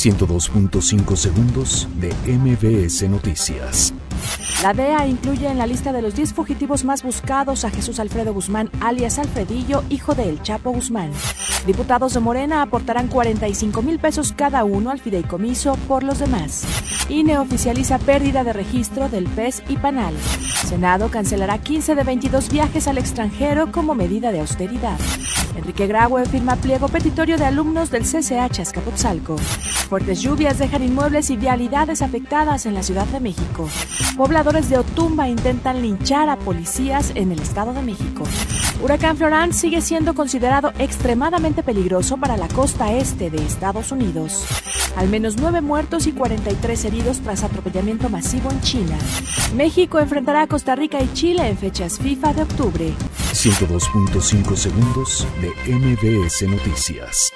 102.5 segundos de MBS Noticias. La DEA incluye en la lista de los 10 fugitivos más buscados a Jesús Alfredo Guzmán, alias Alfredillo, hijo de El Chapo Guzmán. Diputados de Morena aportarán 45 mil pesos cada uno al fideicomiso por los demás. INE oficializa pérdida de registro del PES y PANAL. Senado cancelará 15 de 22 viajes al extranjero como medida de austeridad. Enrique Graue firma pliego petitorio de alumnos del CCH Azcapotzalco. Fuertes lluvias dejan inmuebles y vialidades afectadas en la Ciudad de México. Pobladores de Otumba intentan linchar a policías en el Estado de México. Huracán Florence sigue siendo considerado extremadamente peligroso para la costa este de Estados Unidos. Al menos nueve muertos y 43 heridos tras atropellamiento masivo en China. México enfrentará a Costa Rica y Chile en fechas FIFA de octubre. 102.5 segundos de MBS Noticias.